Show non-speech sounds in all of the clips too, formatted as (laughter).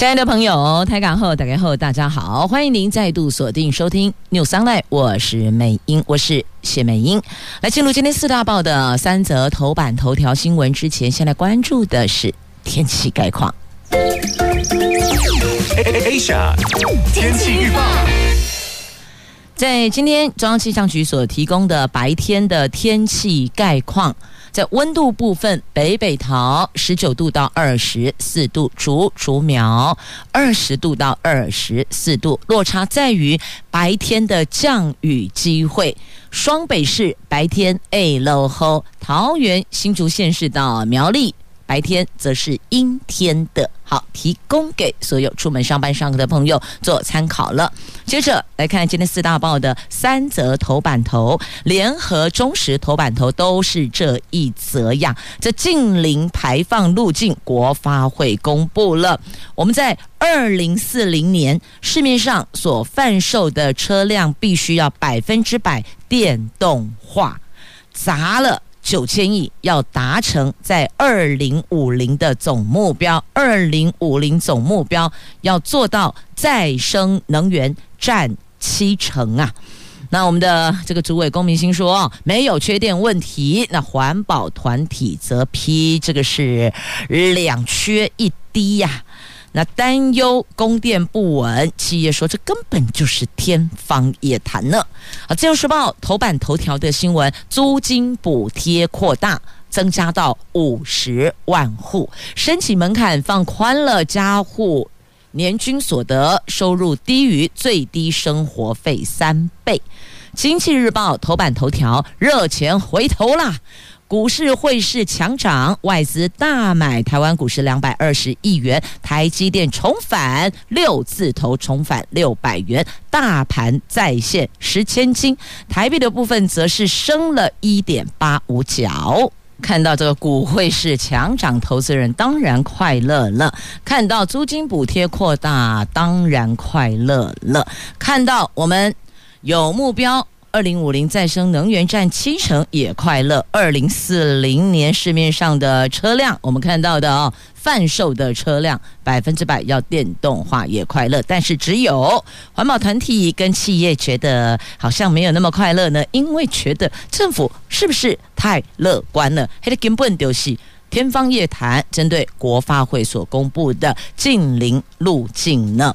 亲爱的朋友，台港后打开后，大家好，欢迎您再度锁定收听 News Online，我是美英，我是谢美英。来进入今天四大报的三则头版头条新闻之前，先来关注的是天气概况。Asia 天气预报，在今天中央气象局所提供的白天的天气概况。在温度部分，北北桃十九度到二十四度，竹竹苗二十度到二十四度，落差在于白天的降雨机会。双北市白天 A 落后，桃园新竹县市到苗栗。白天则是阴天的，好，提供给所有出门上班上课的朋友做参考了。接着来看今天四大报的三则头版头，联合中时头版头都是这一则呀。这近零排放路径，国发会公布了。我们在二零四零年市面上所贩售的车辆，必须要百分之百电动化，砸了。九千亿要达成在二零五零的总目标，二零五零总目标要做到再生能源占七成啊！那我们的这个主委龚明鑫说没有缺电问题，那环保团体则批这个是两缺一低呀、那担忧供电不稳，企业说这根本就是天方夜谭呢。啊，《自由时报》头版头条的新闻：租金补贴扩大，增加到五十万户，申请门槛放宽了，家户年均所得收入低于最低生活费三倍。《经济日报》头版头条：热钱回头啦。股市汇市强涨，外资大买台湾股市两百二十亿元，台积电重返六字头，重返六百元，大盘再现十千金。台币的部分则是升了一点八五角。看到这个股汇市强涨，投资人当然快乐了；看到租金补贴扩大，当然快乐了；看到我们有目标。二零五零再生能源占七成也快乐。二零四零年市面上的车辆，我们看到的哦，贩售的车辆百分之百要电动化也快乐。但是只有环保团体跟企业觉得好像没有那么快乐呢，因为觉得政府是不是太乐观了？它的根本就是。天方夜谭，针对国发会所公布的近零路径呢？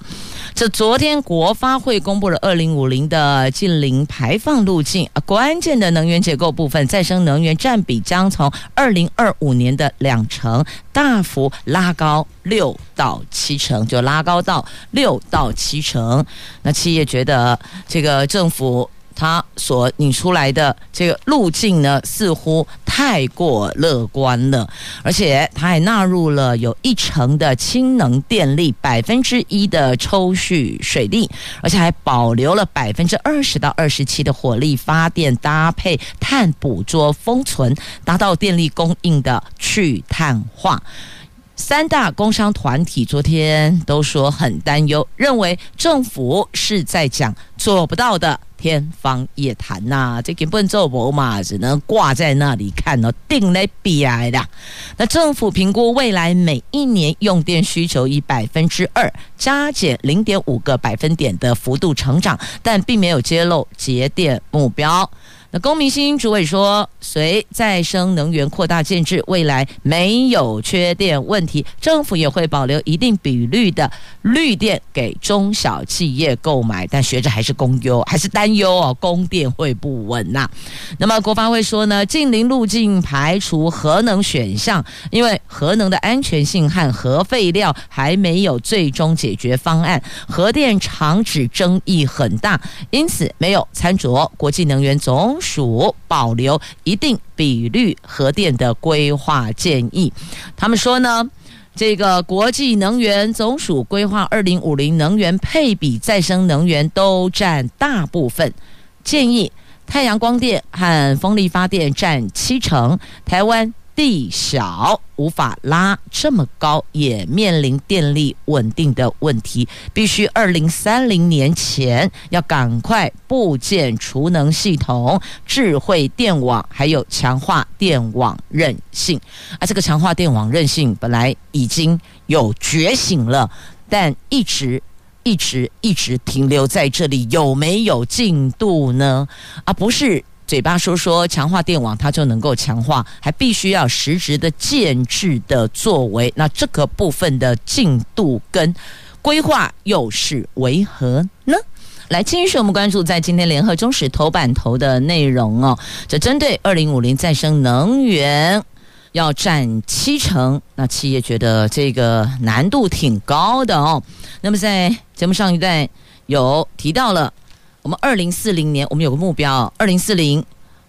这昨天国发会公布了二零五零的近零排放路径啊，关键的能源结构部分，再生能源占比将从二零二五年的两成大幅拉高六到七成，就拉高到六到七成。那企业觉得这个政府。他所拟出来的这个路径呢，似乎太过乐观了，而且他还纳入了有一成的氢能电力，百分之一的抽蓄水力，而且还保留了百分之二十到二十七的火力发电，搭配碳捕捉封存，达到电力供应的去碳化。三大工商团体昨天都说很担忧，认为政府是在讲做不到的。天方夜谭呐、啊，这根本做不嘛，只能挂在那里看哦，定来比来的。那政府评估未来每一年用电需求以百分之二加减零点五个百分点的幅度成长，但并没有揭露节电目标。那龚明鑫主委说，随再生能源扩大建制，未来没有缺电问题，政府也会保留一定比率的绿电给中小企业购买。但学者还是公忧，还是担忧哦，供电会不稳呐。那么国发会说呢，近零路径排除核能选项，因为核能的安全性和核废料还没有最终解决方案，核电厂址争议很大，因此没有参酌国际能源总署保留一定比率核电的规划建议。他们说呢，这个国际能源总署规划二零五零能源配比，再生能源都占大部分。建议太阳光电和风力发电占七成，台湾地小，无法拉这么高，也面临电力稳定的问题，必须二零三零年前要赶快部建储能系统、智慧电网，还有强化电网韧性。啊，这个强化电网韧性本来已经有觉醒了，但一直。一直一直停留在这里，有没有进度呢？啊、不是嘴巴说说强化电网，它就能够强化，还必须要实质的建制的作为。那这个部分的进度跟规划又是为何呢？来，继续我们关注在今天联合中时头版头的内容哦，这针对二零五零再生能源。要占七成，那企业觉得这个难度挺高的哦。那么在节目上一段有提到了，我们二零四零年我们有个目标，二零四零。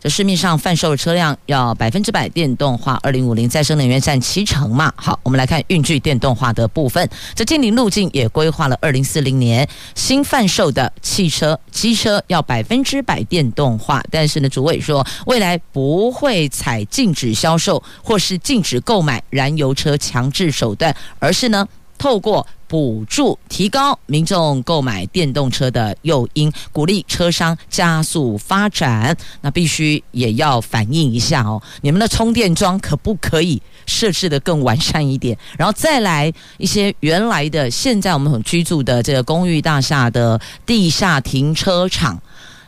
市面上贩售的车辆要百分之百电动化，二零五零再生能源占七成嘛。好，我们来看运具电动化的部分。这净零路径也规划了二零四零年新贩售的汽车、机车要百分之百电动化。但是呢，主委说未来不会采禁止销售或是禁止购买燃油车强制手段，而是呢，透过补助提高民众购买电动车的诱因，鼓励车商加速发展。那必须也要反映一下哦，你们的充电桩可不可以设置得更完善一点？然后再来一些原来的，现在我们很居住的这个公寓大厦的地下停车场，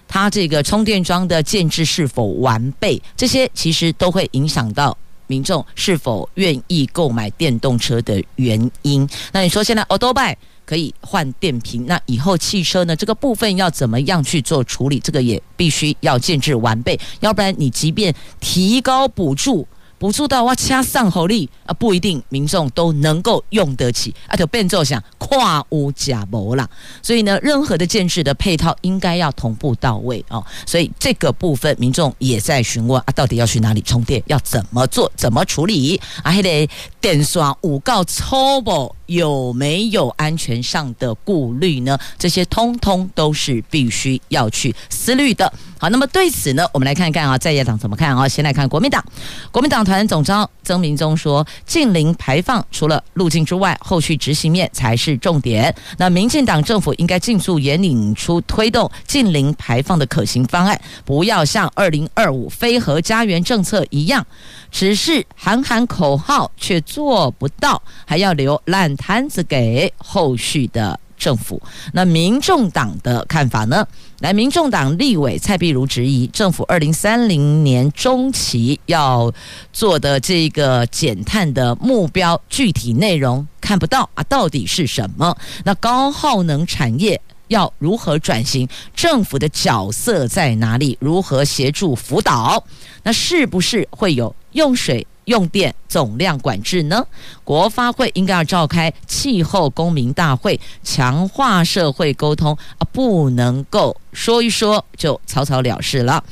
它这个充电桩的建置是否完备？这些其实都会影响到。民众是否愿意购买电动车的原因？那你说现在，Adobe 可以换电瓶，那以后汽车呢？这个部分要怎么样去做处理？这个也必须要建制完备，要不然你即便提高补助。补助到哇，掐上火力啊，不一定民众都能够用得起啊，就变作想跨屋假谋啦。所以呢，任何的建制的配套应该要同步到位哦。所以这个部分民众也在询问啊，到底要去哪里充电，要怎么做，怎么处理啊？还得电刷五告抽不？有没有安全上的顾虑呢？这些通通都是必须要去思虑的。好，那么对此呢，我们来看看啊，在野党怎么看啊？先来看国民党，国民党团总召曾铭宗说，近零排放除了路径之外，后续执行面才是重点。那民进党政府应该尽速研拟出推动近零排放的可行方案，不要像二零二五非核家园政策一样，只是喊喊口号却做不到，还要留烂摊子给后续的。政府。那民众党的看法呢？来，民众党立委蔡壁如质疑，政府二零三零年中期要做的这个减碳的目标具体内容看不到啊，到底是什么？那高耗能产业要如何转型？政府的角色在哪里？如何协助辅导？那是不是会有用水？用电总量管制呢？国发会应该要召开气候公民大会，强化社会沟通啊，不能够说一说就草草了事了。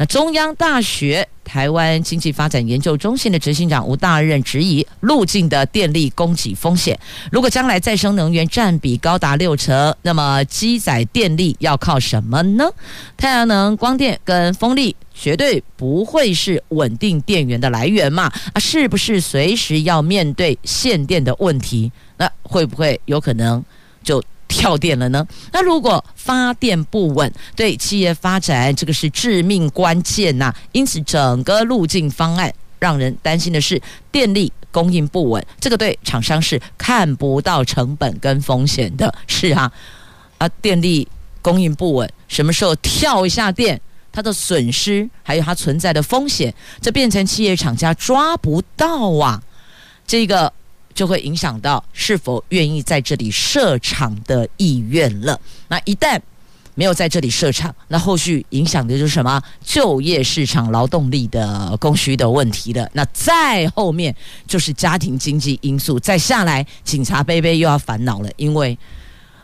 那中央大学台湾经济发展研究中心的执行长吴大任质疑路径的电力供给风险。如果将来再生能源占比高达六成，那么机载电力要靠什么呢？太阳能、光电跟风力绝对不会是稳定电源的来源嘛？啊，是不是随时要面对限电的问题？那会不会有可能就？跳电了呢？那如果发电不稳，对企业发展这个是致命关键呐。因此，整个路径方案让人担心的是电力供应不稳，这个对厂商是看不到成本跟风险的。是啊，啊，电力供应不稳，什么时候跳一下电，它的损失还有它存在的风险，这变成企业厂家抓不到啊，这个。就会影响到是否愿意在这里设厂的意愿了。那一旦没有在这里设厂，那后续影响的就是什么？就业市场劳动力的供需的问题了。那再后面就是家庭经济因素，再下来警察杯杯又要烦恼了，因为。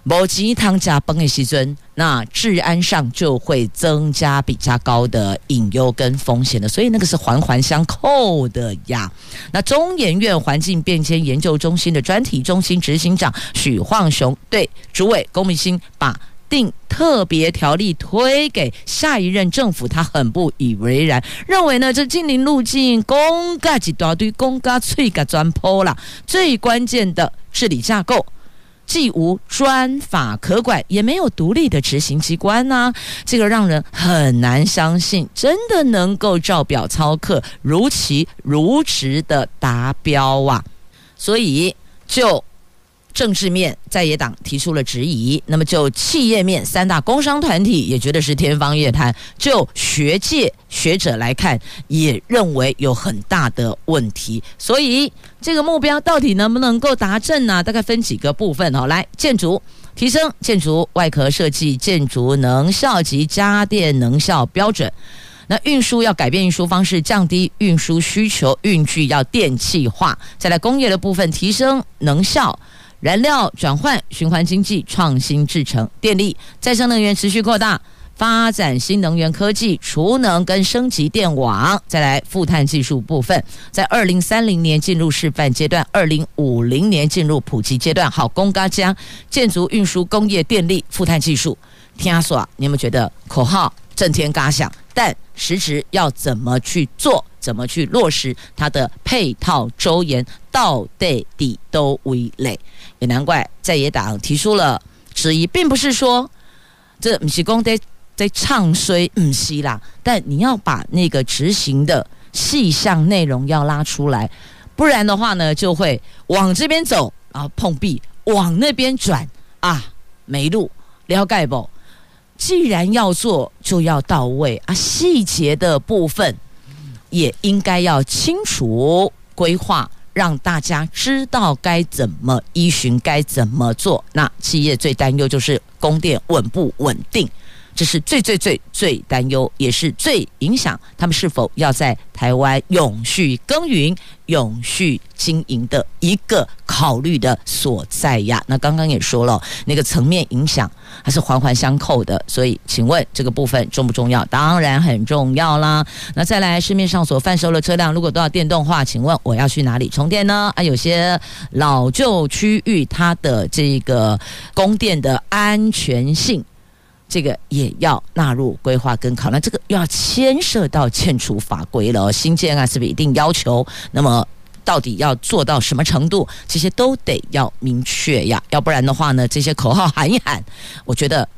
某几趟加崩的西尊，那治安上就会增加比较高的隐忧跟风险的，所以那个是环环相扣的呀。那中研院环境变迁研究中心的专题中心执行长许晃雄对主委龚明星把定特别条例推给下一任政府，他很不以为然，认为呢这近邻路径公家几大堆公家脆个砖坡了，最关键的治理架构既无专法可管，也没有独立的执行机关呢、这个让人很难相信真的能够照表操课，如期如实的达标啊，所以就。政治面，在野党提出了质疑；那么就企业面，三大工商团体也觉得是天方夜谭；就学界学者来看，也认为有很大的问题。所以这个目标到底能不能够达阵呢？大概分几个部分哦。来，建筑提升建筑外壳设计、建筑能效及家电能效标准。那运输要改变运输方式，降低运输需求，运具要电气化。再来工业的部分，提升能效。燃料转换、循环经济、创新制成、电力、再生能源持续扩大，发展新能源科技、储能跟升级电网。再来负碳技术部分，在二零三零年进入示范阶段，二零五零年进入普及阶段。好，公嘎将建筑、运输、工业、电力、负碳技术，听说你有没有觉得口号震天嘎响，但实质要怎么去做？怎么去落实它的配套周延，到底底都为累，也难怪在野党提出了质疑，并不是说这不是公在在唱衰，不是啦，但你要把那个执行的细项内容要拉出来，不然的话呢，就会往这边走啊碰壁，往那边转啊没路，了解不？既然要做，就要到位啊，细节的部分。也应该要清楚规划，让大家知道该怎么依循，该怎么做。那企业最担忧就是供电稳不稳定。这是最最最最担忧，也是最影响他们是否要在台湾永续耕耘、永续经营的一个考虑的所在呀。那刚刚也说了，那个层面影响还是环环相扣的。所以，请问这个部分重不重要？当然很重要啦。那再来，市面上所贩售的车辆如果都要电动化，请问我要去哪里充电呢？啊，有些老旧区域它的这个供电的安全性。这个也要纳入规划跟考量，这个又要牵涉到建筑法规了。新建啊，是不是一定要求？那么到底要做到什么程度？这些都得要明确呀，要不然的话呢，这些口号喊一喊，我觉得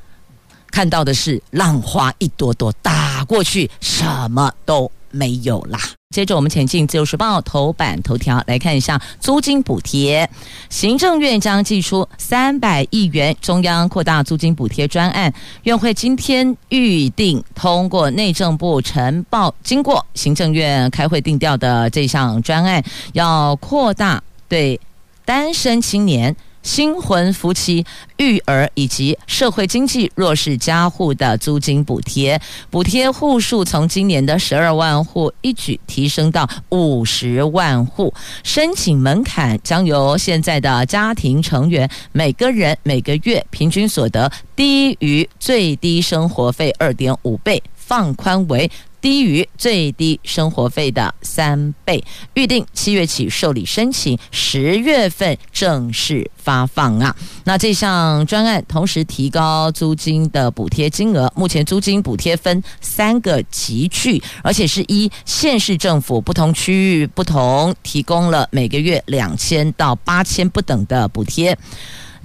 看到的是浪花一朵朵打过去，什么都没有啦。接着我们前进《自由时报》头版头条来看一下租金补贴，行政院将寄出三百亿元中央扩大租金补贴专案，院会今天预定通过内政部呈报，经过行政院开会定调的这项专案，要扩大对单身青年。新婚夫妻、育儿以及社会经济弱势家户的租金补贴，补贴户数从今年的十二万户一举提升到五十万户，申请门槛将由现在的家庭成员每个人每个月平均所得低于最低生活费二点五倍，放宽为。低于最低生活费的三倍，预定七月起受理申请，十月份正式发放啊。那这项专案同时提高租金的补贴金额，目前租金补贴分三个级距，而且是一县市政府不同区域不同，提供了每个月两千到八千不等的补贴。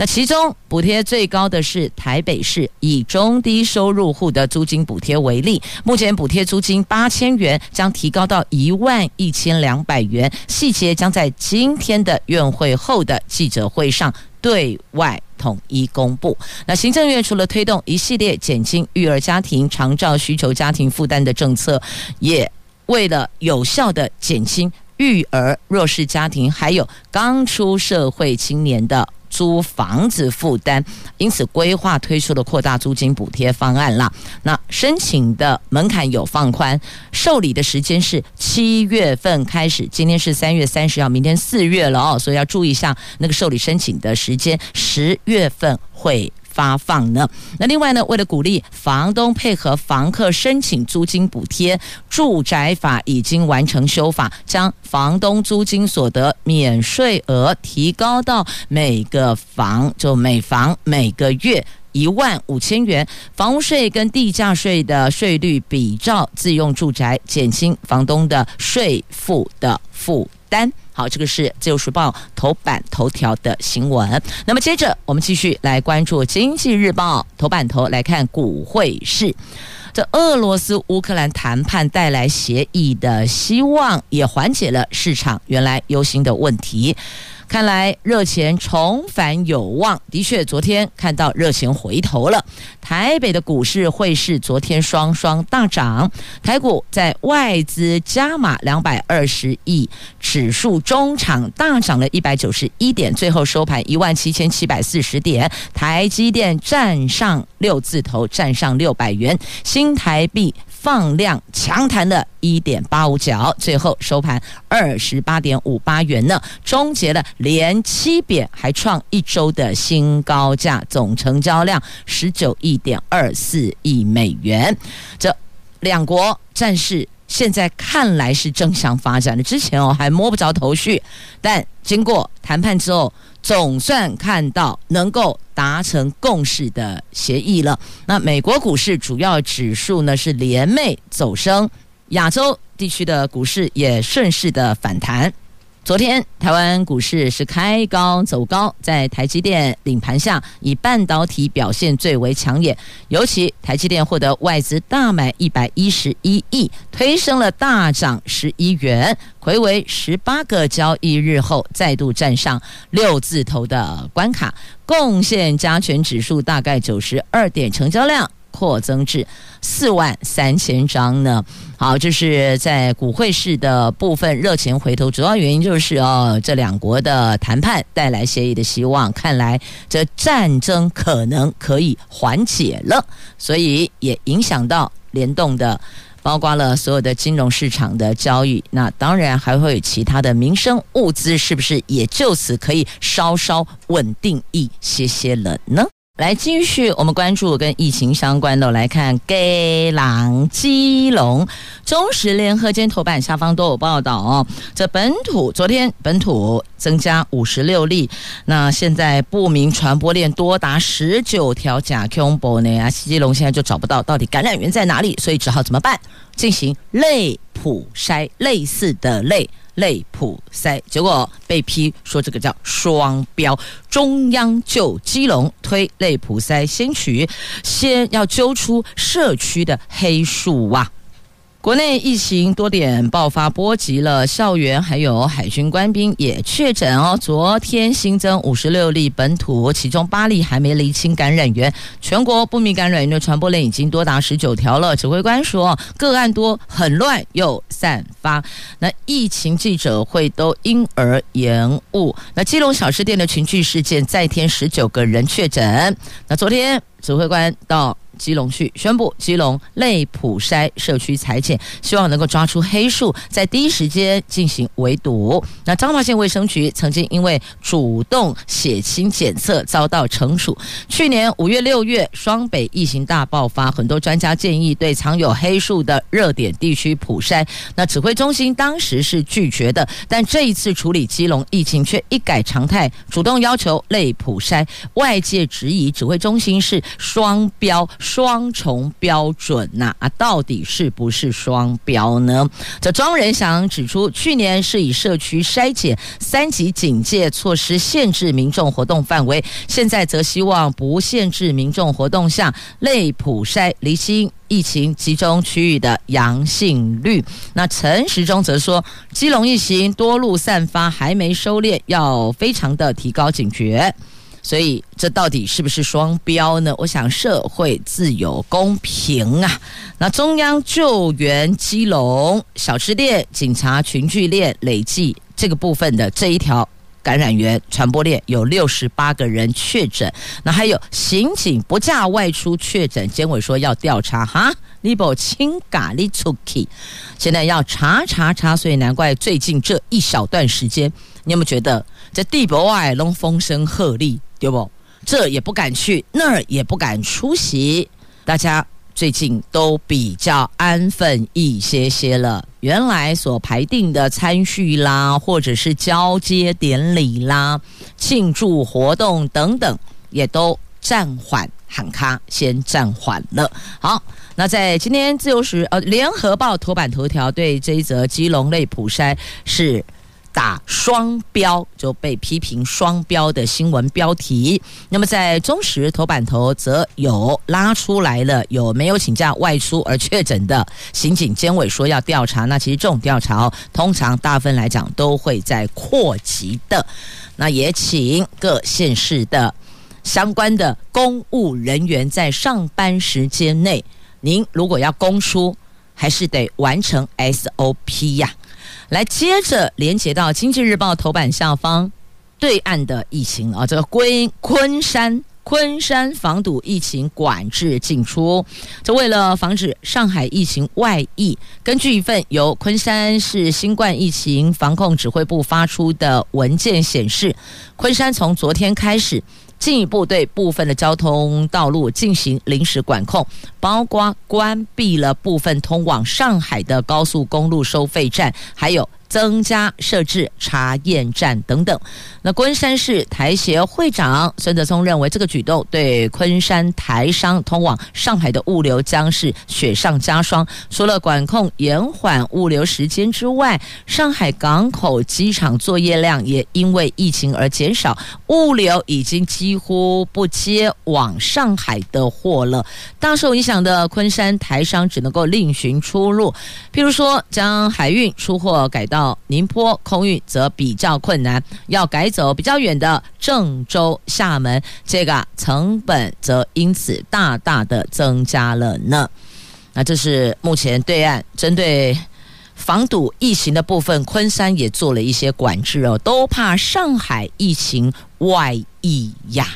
那其中补贴最高的是台北市，以中低收入户的租金补贴为例，目前补贴租金八千元，将提高到一万一千两百元，细节将在今天的院会后的记者会上对外统一公布。那行政院除了推动一系列减轻育儿家庭、长照需求家庭负担的政策，也为了有效的减轻育儿弱势家庭，还有刚出社会青年的。租房子负担，因此规划推出了扩大租金补贴方案啦。那申请的门槛有放宽，受理的时间是七月份开始，今天是三月三十号，明天四月了哦，所以要注意一下那个受理申请的时间，十月份会。发放呢？那另外呢？为了鼓励房东配合房客申请租金补贴，住宅法已经完成修法，将房东租金所得免税额提高到每个房就每房每个月一万五千元，房屋税跟地价税的税率比照自用住宅，减轻房东的税负的负担。好，这个是《自由时报》头版头条的新闻。那么接着我们继续来关注《经济日报》头版头来看股汇市。这俄罗斯乌克兰谈判带来协议的希望，也缓解了市场原来忧心的问题。看来热钱重返有望，的确，昨天看到热钱回头了。台北的股市汇市昨天双双大涨，台股在外资加码两百二十亿，指数中场大涨了一百九十一点，最后收盘一万七千七百四十点。台积电站上六字头，站上六百元，新台币。放量强弹了一点八五角，最后收盘二十八点五八元呢，终结了连七贬，还创一周的新高价，总成交量十九亿点二四亿美元。这两国战事现在看来是正向发展的，之前哦还摸不着头绪，但经过谈判之后。总算看到能够达成共识的协议了。那美国股市主要指数呢是连袂走升，亚洲地区的股市也顺势的反弹。昨天台湾股市是开高走高，在台积电领盘下，以半导体表现最为抢眼。尤其台积电获得外资大买一百一十一亿，推升了大涨十一元，睽违十八个交易日后再度站上六字头的关卡，贡献加权指数大概九十二点，成交量。扩增至四万三千张呢。好，这是在股汇市的部分热情回头，主要原因就是哦，这两国的谈判带来协议的希望，看来这战争可能可以缓解了，所以也影响到联动的，包括了所有的金融市场的交易。那当然还会有其他的民生物资，是不是也就此可以稍稍稳定一些些了呢？来继续，我们关注跟疫情相关的，来看给狼基隆中时联合今天头版下方都有报道哦。这本土昨天本土增加五十六例，那现在不明传播链多达十九条，假恐怖呢啊！基隆现在就找不到到底感染源在哪里，所以只好怎么办？进行类普筛，类似的类。类普筛，结果被批说这个叫双标。中央就基隆推类普筛，先取，先要揪出社区的黑数啊。国内疫情多点爆发，波及了校园，还有海军官兵也确诊哦。昨天新增五十六例本土，其中八例还没厘清感染源。全国不明感染源的传播链已经多达十九条了。指挥官说，个案多，很乱又散发。那疫情记者会都因而延误。那基隆小吃店的群聚事件再添十九个人确诊。那昨天指挥官到。基隆去宣布基隆内普筛社区裁剪，希望能够抓出黑数，在第一时间进行围堵。那彰化县卫生局曾经因为主动血清检测遭到惩处。去年五月、六月双北疫情大爆发，很多专家建议对藏有黑数的热点地区普筛，那指挥中心当时是拒绝的。但这一次处理基隆疫情却一改常态，主动要求内普筛。外界质疑指挥中心是双标。双重标准呐啊，到底是不是双标呢？这庄仁祥指出，去年是以社区筛检三级警戒措施限制民众活动范围，现在则希望不限制民众活动下类普筛离心疫情集中区域的阳性率。那陈时中则说，基隆疫情多路散发，还没收敛，要非常的提高警觉。所以，这到底是不是双标呢？我想，社会自有公平啊。那中央救援基隆小吃店、警察群聚链累计这个部分的这一条感染源传播链有六十八个人确诊。那还有刑警不假外出确诊，监委说要调查哈。你不清咖喱出去，现在要查查查，所以难怪最近这一小段时间，你有没有觉得这地博外拢风声鹤唳？对不？这也不敢去，那儿也不敢出席，大家最近都比较安分一些些了。原来所排定的餐叙啦，或者是交接典礼啦、庆祝活动等等，也都暂缓。喊卡先暂缓了。好，那在今天自由时呃联合报头版头条对这一则基隆类普筛是。打双标就被批评双标的新闻标题。那么在中时头版头则有拉出来了，有没有请假外出而确诊的刑警监委说要调查。那其实这种调查通常大部分来讲都会在扩级的。那也请各县市的相关的公务人员在上班时间内，您如果要公出，还是得完成 SOP 呀。来接着连接到《经济日报》头版下方，对岸的疫情啊，这个昆昆山昆山防堵疫情管制进出，这为了防止上海疫情外溢，根据一份由昆山市新冠疫情防控指挥部发出的文件显示，昆山从昨天开始。进一步对部分的交通道路进行临时管控，包括关闭了部分通往上海的高速公路收费站，还有。增加设置查验站等等。那昆山市台协会长孙德聪认为，这个举动对昆山台商通往上海的物流将是雪上加霜。除了管控延缓物流时间之外，上海港口机场作业量也因为疫情而减少，物流已经几乎不接往上海的货了。大受影响的昆山台商只能够另寻出路，譬如说将海运出货改到。到宁波空运则比较困难，要改走比较远的郑州、厦门，这个成本则因此大大的增加了呢。那这是目前对岸针对防堵疫情的部分，昆山也做了一些管制哦，都怕上海疫情外溢呀。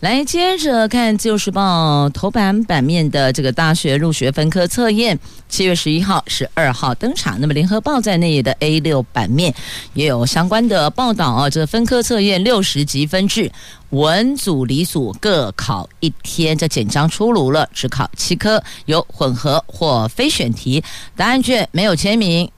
来，接着看《自由时报》头版版面的这个大学入学分科测验，七月十一号、十二号登场。那么，《联合报》在内的 A 六版面也有相关的报道啊。这分科测验六十级分制，文组、理组各考一天。这简章出炉了，只考七科，有混合或非选题，答案卷没有签名。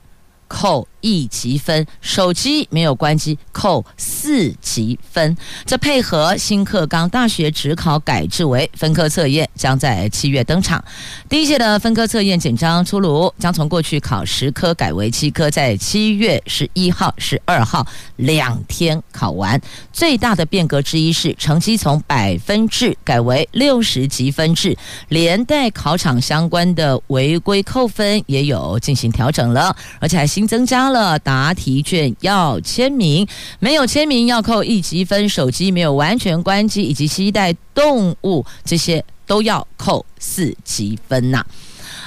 扣一级分，手机没有关机，扣四级分。这配合新课纲，大学指考改制为分科测验，将在七月登场。第一届的分科测验紧张出炉，将从过去考十科改为七科，在七月十一号、十二号两天考完。最大的变革之一是，成绩从百分制改为六十级分制，连带考场相关的违规扣分也有进行调整了，而且还新增加了答题卷要签名，没有签名要扣一级分，手机没有完全关机以及携带动物这些都要扣四级分呐、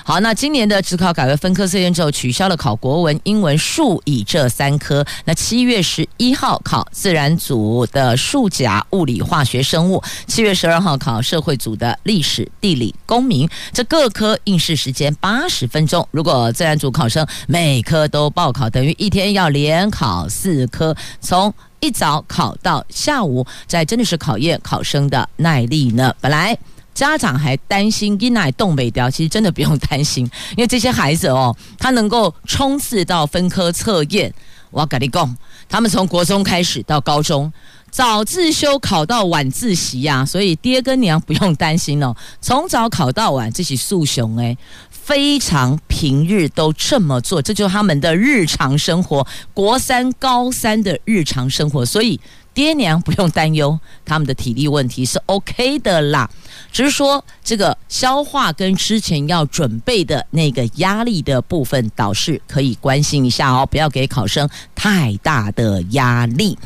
好，那今年的指考改为分科测验之后，取消了考国文、英文、数以这三科。那七月十一号考自然组的数甲、物理、化学、生物；七月十二号考社会组的历史、地理、公民。这各科应试时间八十分钟。如果自然组考生每科都报考，等于一天要连考四科，从一早考到下午，这真的是考验考生的耐力呢。本来。家长还担心囡仔冻未掉，其实真的不用担心，因为这些孩子哦，他能够冲刺到分科测验，我要跟你讲，他们从国中开始到高中，早自修考到晚自习呀、啊，所以爹跟娘不用担心哦，从早考到晚，这是素熊诶，非常平日都这么做，这就是他们的日常生活，国三、高三的日常生活，所以爹娘不用担忧他们的体力问题是 OK 的啦。只是说，这个消化跟之前要准备的那个压力的部分，导师可以关心一下哦，不要给考生太大的压力。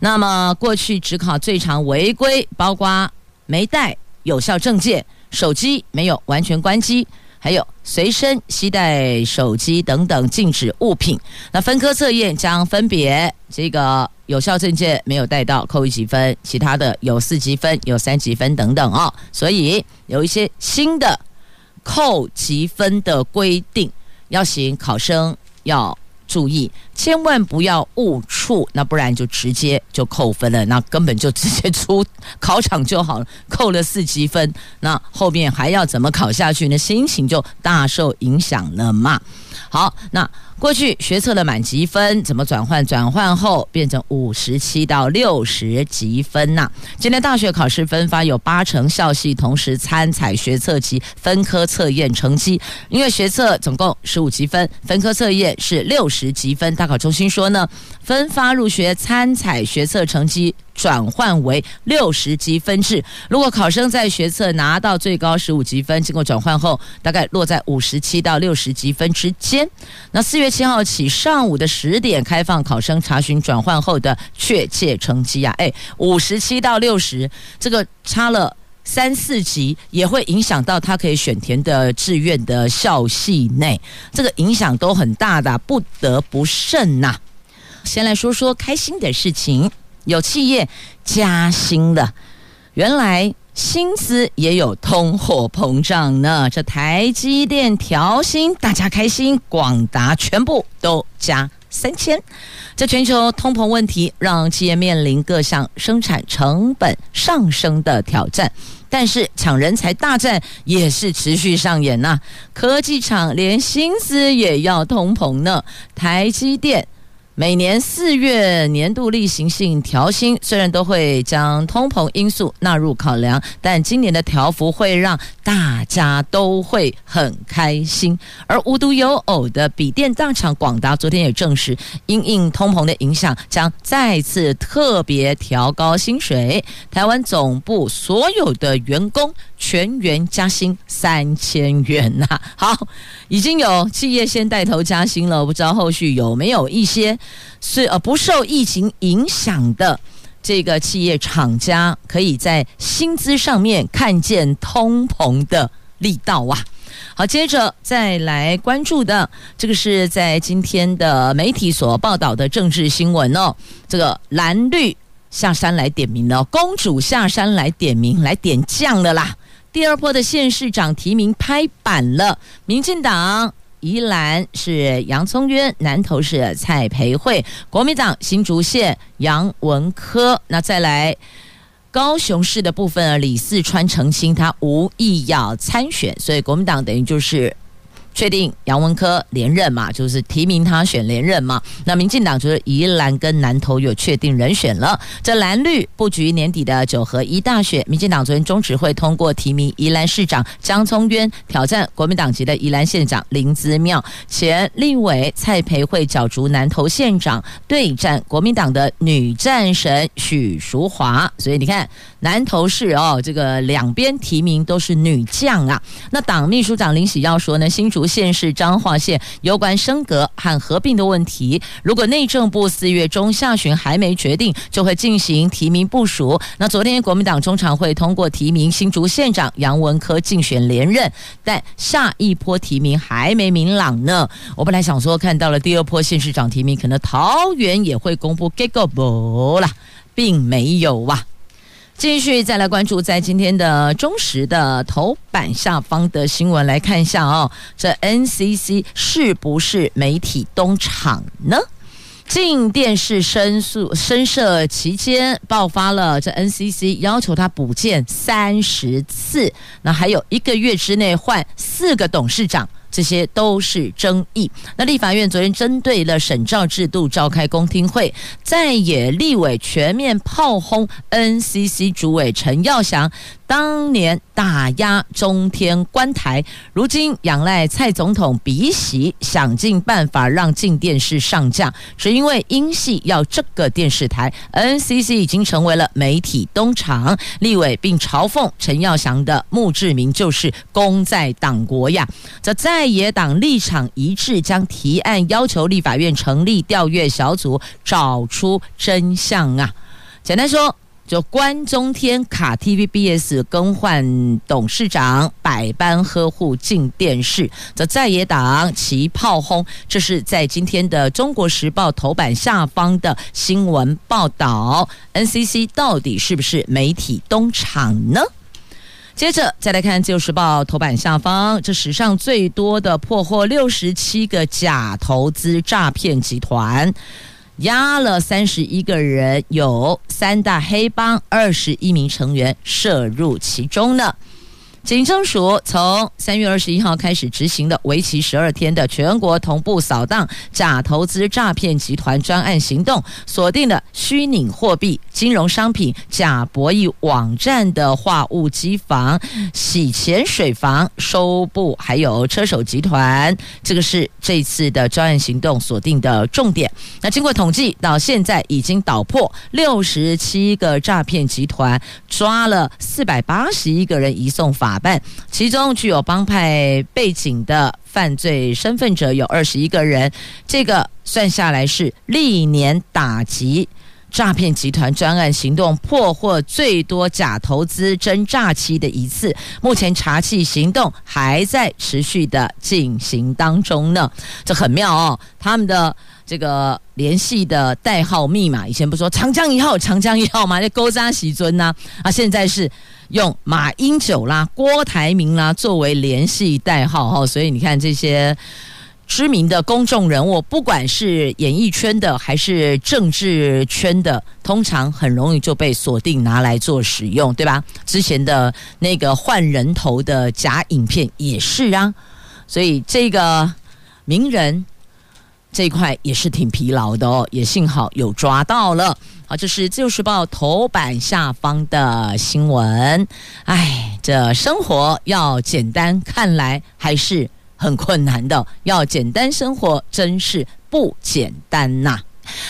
那么，过去只考最常违规，包括没带有效证件、手机没有完全关机。还有随身携带手机等等禁止物品。那分科测验将分别这个有效证件没有带到扣一级分，其他的有四级分、有三级分等等哦。所以有一些新的扣积分的规定，要请考生要注意，千万不要误触，那不然就直接就扣分了，那根本就直接出考场就好了，(laughs) 扣了四级分，那后面还要怎么考下去呢？心情就大受影响了嘛。好，那过去学测的满级分怎么转换？转换后变成五十七到六十级分呐、今天大学考试分发有八成校系同时参采学测及分科测验成绩，因为学测总共十五级分，分科测验是六十级分。大考中心说呢，分发入学参采学测成绩。转换为六十级分制。如果考生在学测拿到最高十五级分，经过转换后，大概落在五十七到六十级分之间。那四月七号起，上午的十点开放考生查询转换后的确切成绩啊！哎，五十七到六十，这个差了三四级，也会影响到他可以选填的志愿的校系内，这个影响都很大的，不得不慎呐。先来说说开心的事情。有企业加薪了，原来薪资也有通货膨胀呢。这台积电调薪，大家开心，广达全部都加三千。这全球通膨问题让企业面临各项生产成本上升的挑战，但是抢人才大战也是持续上演呐。科技厂连薪资也要通膨呢，台积电。每年四月年度例行性调薪，虽然都会将通膨因素纳入考量，但今年的调幅会让大家都会很开心。而无独有偶的笔电大厂广达昨天也证实，因应通膨的影响，将再次特别调高薪水。台湾总部所有的员工全员加薪三千元呐！(laughs) 好，已经有企业先带头加薪了，我不知道后续有没有一些。是呃，不受疫情影响的这个企业厂家，可以在薪资上面看见通膨的力道啊。好，接着再来关注的这个是在今天的媒体所报道的政治新闻哦。这个蓝绿下山来点名了，公主下山来点名，来点将了啦。第二波的县市长提名拍板了，民进党。宜兰是杨聪渊，南投是蔡培慧，国民党新竹县杨文科。那再来高雄市的部分，李四川澄清他无意要参选，所以国民党等于就是。确定杨文科连任嘛，就是提名他选连任嘛。那民进党就是宜兰跟南投有确定人选了。这蓝绿布局年底的九合一大选，民进党昨天中执会通过提名宜兰市长江聪渊挑战国民党籍的宜兰县长林姿妙，前立委蔡培慧角逐南投县长对战国民党的女战神许淑华。所以你看南投市哦，这个两边提名都是女将啊。那党秘书长林喜耀说呢，新竹。县市彰化县有关升格和合并的问题，如果内政部四月中下旬还没决定，就会进行提名部署。那昨天国民党中常会通过提名新竹县长杨文科竞选连任，但下一波提名还没明朗呢。我本来想说看到了第二波县市长提名，可能桃园也会公布结果不啦，并没有啊。继续再来关注，在今天的中时的头版下方的新闻来看一下哦，这 NCC 是不是媒体东厂呢？进电视申诉申设期间爆发了，这 NCC 要求他补件三十次，那还有一个月之内换四个董事长。这些都是争议。那立法院昨天针对了审照制度召开公听会，在野立委全面炮轰 NCC 主委陈耀祥。当年打压中天观台，如今仰赖蔡总统鼻息，想尽办法让进电视上架，只因为英系要这个电视台，NCC 已经成为了媒体东厂。立委并嘲讽陈耀祥的墓志铭就是“功在党国”呀。这在野党立场一致，将提案要求立法院成立调阅小组，找出真相啊。简单说。就关中天卡 TVBS 更换董事长，百般呵护进电视，这在野党齐炮轰。这是在今天的《中国时报》头版下方的新闻报道。NCC 到底是不是媒体东厂呢？接着再来看《自由时报》头版下方，这史上最多的破获六十七个假投资诈骗集团。压了三十一个人，有三大黑帮，二十一名成员涉入其中呢。警政署从三月二十一号开始执行的为期十二天的全国同步扫荡假投资诈骗集团专案行动，锁定了虚拟货币、金融商品、假博弈网站的话务机房、洗钱水房、收部，还有车手集团。这个是这次的专案行动锁定的重点。那经过统计，到现在已经捣破六十七个诈骗集团，抓了四百八十一个人，移送法。打办，其中具有帮派背景的犯罪身份者有二十一个人，这个算下来是历年打击诈骗集团专案行动破获最多假投资真诈欺的一次。目前查缉行动还在持续的进行当中呢，这很妙哦，他们的。这个联系的代号密码，以前不说长江一号、长江一号吗？那勾扎喜尊呐，啊，现在是用马英九啦、郭台铭啦作为联系代号哈，所以你看这些知名的公众人物，不管是演艺圈的还是政治圈的，通常很容易就被锁定拿来做使用，对吧？之前的那个换人头的假影片也是啊，所以这个名人。这一块也是挺疲劳的哦，也幸好有抓到了。好，这是《自由时报》头版下方的新闻。哎，这生活要简单，看来还是很困难的。要简单生活，真是不简单呐、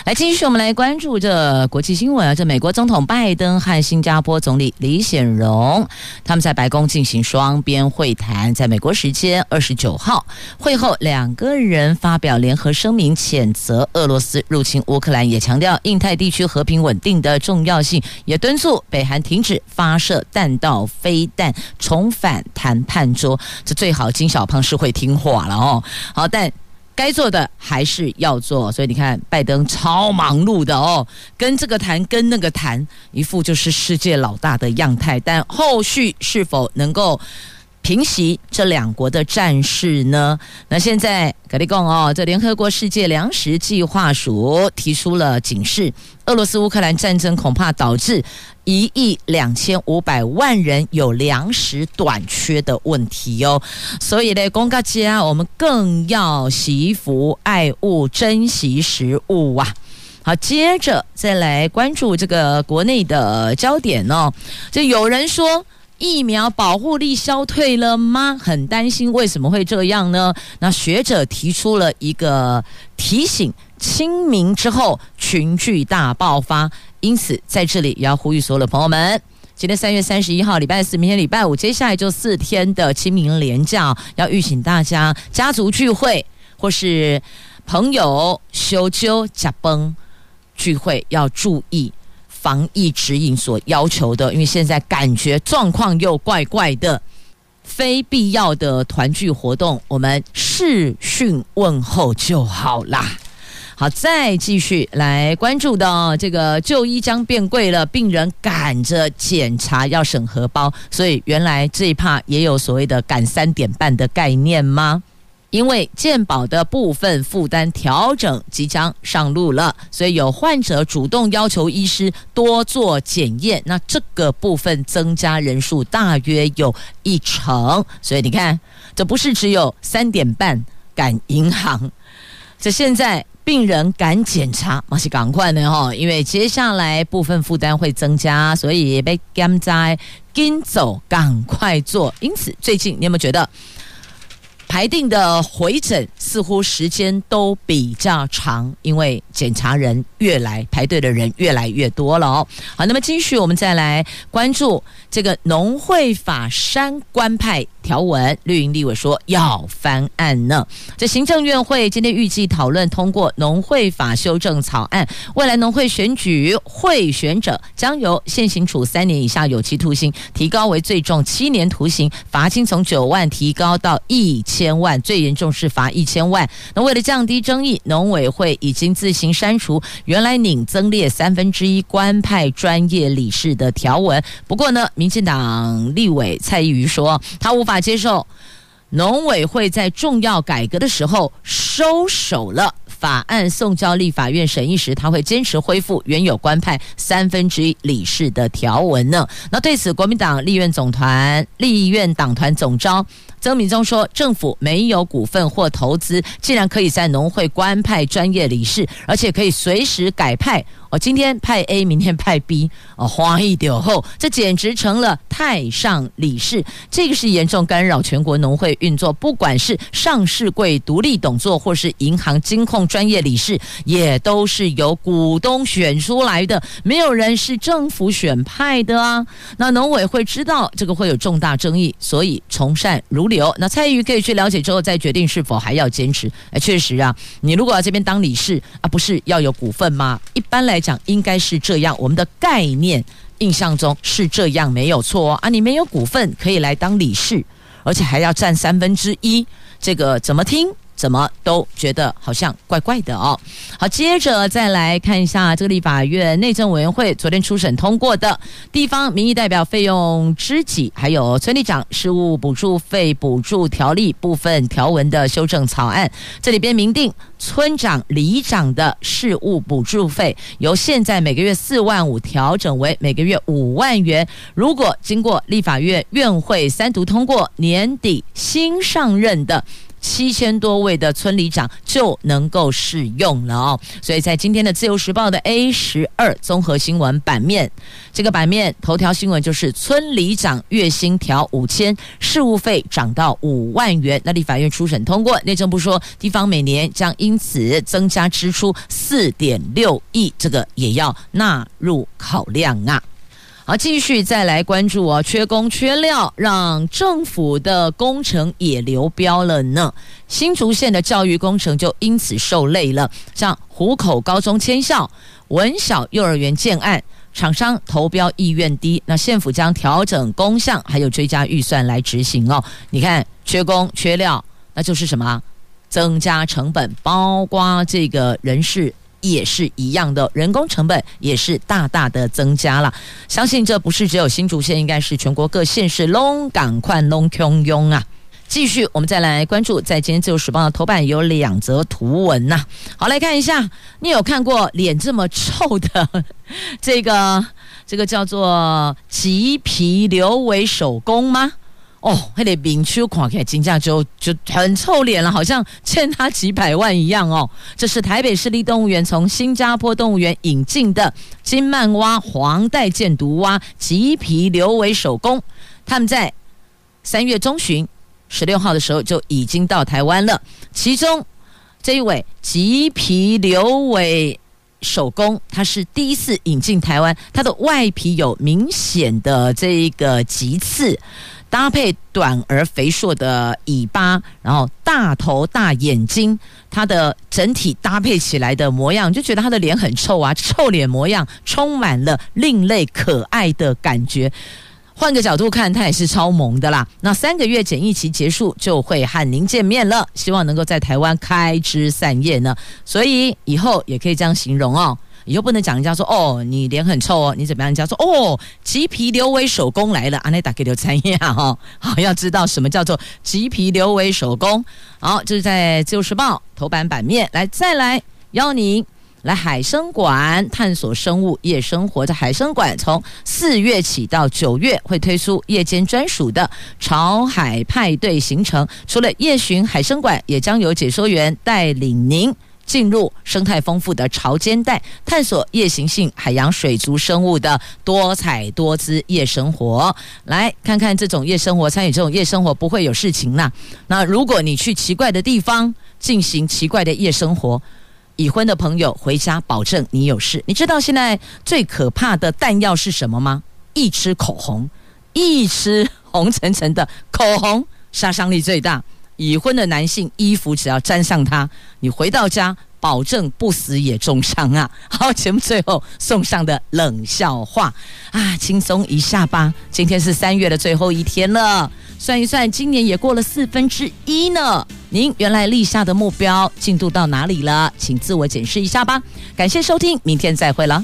来，继续我们来关注这国际新闻啊！这美国总统拜登和新加坡总理李显荣他们在白宫进行双边会谈，在美国时间二十九号会后，两个人发表联合声明，谴责俄罗斯入侵乌克兰，也强调印太地区和平稳定的重要性，也敦促北韩停止发射弹道飞弹，重返谈判桌。这最好金小胖是会听话了哦。好，但。该做的还是要做，所以你看，拜登超忙碌的哦，跟这个谈，跟那个谈，一副就是世界老大的样态。但后续是否能够平息这两国的战事呢？那现在格力贡哦，这联合国世界粮食计划署提出了警示，俄罗斯乌克兰战争恐怕导致。一亿两千五百万人有粮食短缺的问题哦，所以呢，公家家我们更要惜福、爱物、珍惜食物啊！好，接着再来关注这个国内的焦点哦。就有人说疫苗保护力消退了吗？很担心，为什么会这样呢？那学者提出了一个提醒。清明之后群聚大爆发，因此在这里也要呼吁所有的朋友们，今天三月三十一号礼拜四，明天礼拜五，接下来就四天的清明连假，要预请大家家族聚会或是朋友修揪甲崩聚会要注意防疫指引所要求的，因为现在感觉状况又怪怪的，非必要的团聚活动，我们视讯问候就好啦。好，再继续来关注到这个就医将变贵了，病人赶着检查要省荷包，所以原来这一趴也有所谓的赶三点半的概念吗？因为健保的部分负担调整即将上路了，所以有患者主动要求医师多做检验，那这个部分增加人数大约有一成，所以你看，这不是只有三点半赶银行，这现在。病人赶检查，马上赶快呢哈，因为接下来部分负担会增加，所以被赶在跟走，赶快做。因此，最近你有没有觉得？裁定的回诊似乎时间都比较长，因为检查人越来排队的人越来越多了哦。好，那么继续我们再来关注这个农会法山官派条文，绿营立委说要翻案呢。这行政院会今天预计讨论通过农会法修正草案，未来农会选举贿选者将由现行处三年以下有期徒刑提高为最重七年徒刑，罚金从九万提高到一千。万，最严重是罚一千万。那为了降低争议，农委会已经自行删除原来拟增列三分之一官派专业理事的条文。不过呢，民进党立委蔡易余说，他无法接受农委会在重要改革的时候收手了。法案送交立法院审议时，他会坚持恢复原有官派三分之一理事的条文呢。那对此，国民党立院总团、立院党团总召。曾敏宗说：“政府没有股份或投资，竟然可以在农会官派专业理事，而且可以随时改派。哦，今天派 A，明天派 B。哦，花一点后，这简直成了太上理事。这个是严重干扰全国农会运作。不管是上市柜独立董座，或是银行金控专业理事，也都是由股东选出来的，没有人是政府选派的啊。那农委会知道这个会有重大争议，所以从善如流。”那蔡玉可以去了解之后再决定是否还要坚持。哎，确实啊，你如果要这边当理事啊，不是要有股份吗？一般来讲应该是这样，我们的概念印象中是这样，没有错。啊，你没有股份可以来当理事，而且还要占三分之一，这个怎么听？怎么都觉得好像怪怪的哦。好，接着再来看一下这个立法院内政委员会昨天初审通过的地方民意代表费用知己，还有村里长事务补助费补助条例部分条文的修正草案。这里边明定，村长、里长的事务补助费由现在每个月四万五调整为每个月五万元。如果经过立法院院会三读通过，年底新上任的。七千多位的村里长就能够适用了哦，所以在今天的自由时报的 A 十二综合新闻版面，这个版面头条新闻就是村里长月薪调五千，事务费涨到五万元。那立法院初审通过，内政部说地方每年将因此增加支出四点六亿，这个也要纳入考量啊。好，继续再来关注哦，缺工缺料，让政府的工程也流标了呢。新竹县的教育工程就因此受累了，像湖口高中迁校、文小幼儿园建案，厂商投标意愿低，那县府将调整工项，还有追加预算来执行哦。你看，缺工缺料，那就是什么？增加成本，包括这个人事。也是一样的，人工成本也是大大的增加了。相信这不是只有新竹县，应该是全国各县市拢赶快拢汹涌啊！继续，我们再来关注，在今天自由时报的头版有两则图文呐、好，来看一下，你有看过脸这么臭的 (laughs) 这个这个叫做吉皮刘伟手工吗？哦，那个名区看起来金价就就很臭脸了，好像欠他几百万一样哦。这是台北市立动物园从新加坡动物园引进的金曼蛙黄带箭毒蛙棘皮瘤尾手工，他们在三月中旬十六号的时候就已经到台湾了。其中这一位棘皮瘤尾手工，它是第一次引进台湾，它的外皮有明显的这个棘刺。搭配短而肥硕的尾巴，然后大头大眼睛，它的整体搭配起来的模样，就觉得它的脸很臭啊，臭脸模样充满了另类可爱的感觉。换个角度看，它也是超萌的啦。那三个月检疫期结束，就会和您见面了，希望能够在台湾开枝散叶呢。所以以后也可以这样形容哦。你又不能讲人家说哦，你脸很臭哦，你怎么样？人家说哦，棘皮瘤尾手工来了，阿内打给刘参亚哈。好，要知道什么叫做棘皮瘤尾手工。好，这是在《自由时报》头版版面。来，再来邀您来海生馆探索生物夜生活。在海生馆，从四月起到九月会推出夜间专属的潮海派对行程。除了夜巡海生馆，也将有解说员带领您。进入生态丰富的潮间带，探索夜行性海洋水族生物的多彩多姿夜生活。来看看这种夜生活，参与这种夜生活不会有事情呐。那如果你去奇怪的地方进行奇怪的夜生活，已婚的朋友回家保证你有事。你知道现在最可怕的弹药是什么吗？一支口红，一支红沉沉的口红，杀伤力最大。已婚的男性衣服只要沾上它，你回到家保证不死也重伤啊！(laughs) 好，节目最后送上的冷笑话啊，轻松一下吧。今天是三月的最后一天了，算一算，今年也过了四分之一呢。您原来立下的目标进度到哪里了？请自我检视一下吧。感谢收听，明天再会了。